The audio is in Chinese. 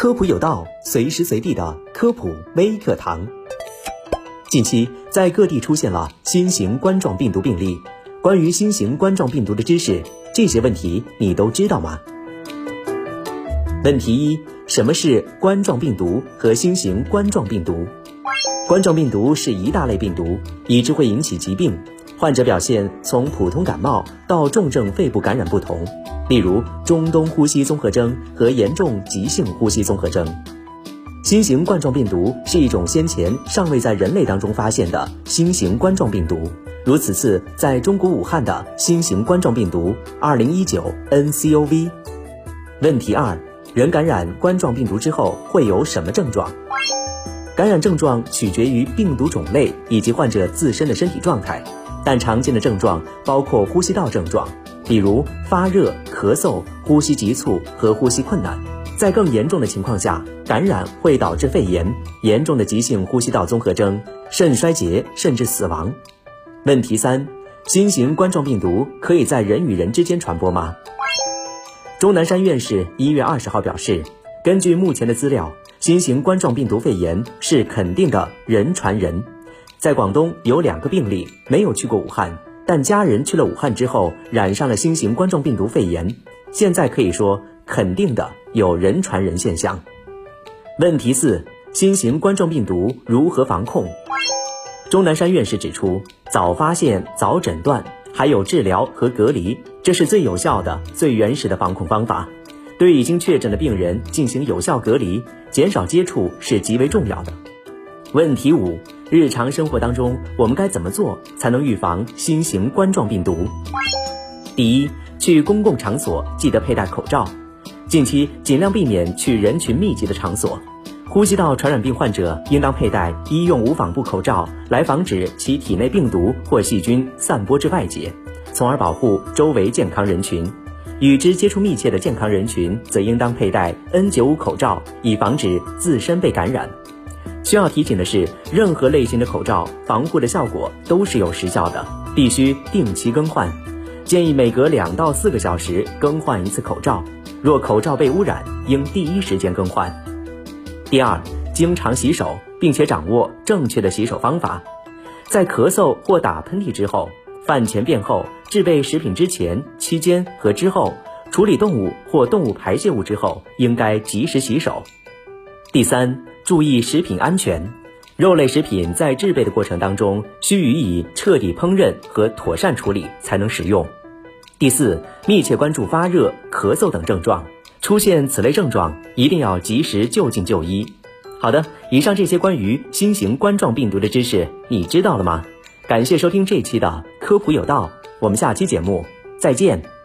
科普有道，随时随地的科普微课堂。近期在各地出现了新型冠状病毒病例，关于新型冠状病毒的知识，这些问题你都知道吗？问题一：什么是冠状病毒和新型冠状病毒？冠状病毒是一大类病毒，已知会引起疾病，患者表现从普通感冒到重症肺部感染不同。例如中东呼吸综合征和严重急性呼吸综合征。新型冠状病毒是一种先前尚未在人类当中发现的新型冠状病毒，如此次在中国武汉的新型冠状病毒2019 nCoV。问题二：人感染冠状病毒之后会有什么症状？感染症状取决于病毒种类以及患者自身的身体状态，但常见的症状包括呼吸道症状。比如发热、咳嗽、呼吸急促和呼吸困难，在更严重的情况下，感染会导致肺炎、严重的急性呼吸道综合征、肾衰竭，甚至死亡。问题三：新型冠状病毒可以在人与人之间传播吗？钟南山院士一月二十号表示，根据目前的资料，新型冠状病毒肺炎是肯定的人传人。在广东有两个病例没有去过武汉。但家人去了武汉之后，染上了新型冠状病毒肺炎，现在可以说肯定的有人传人现象。问题四：新型冠状病毒如何防控？钟南山院士指出，早发现、早诊断，还有治疗和隔离，这是最有效的、最原始的防控方法。对已经确诊的病人进行有效隔离，减少接触是极为重要的。问题五。日常生活当中，我们该怎么做才能预防新型冠状病毒？第一，去公共场所记得佩戴口罩，近期尽量避免去人群密集的场所。呼吸道传染病患者应当佩戴医用无纺布口罩，来防止其体内病毒或细菌散播至外界，从而保护周围健康人群。与之接触密切的健康人群，则应当佩戴 N95 口罩，以防止自身被感染。需要提醒的是，任何类型的口罩防护的效果都是有时效的，必须定期更换。建议每隔两到四个小时更换一次口罩。若口罩被污染，应第一时间更换。第二，经常洗手，并且掌握正确的洗手方法。在咳嗽或打喷嚏之后、饭前便后、制备食品之前、期间和之后、处理动物或动物排泄物之后，应该及时洗手。第三。注意食品安全，肉类食品在制备的过程当中需予以彻底烹饪和妥善处理才能食用。第四，密切关注发热、咳嗽等症状，出现此类症状一定要及时就近就医。好的，以上这些关于新型冠状病毒的知识你知道了吗？感谢收听这期的科普有道，我们下期节目再见。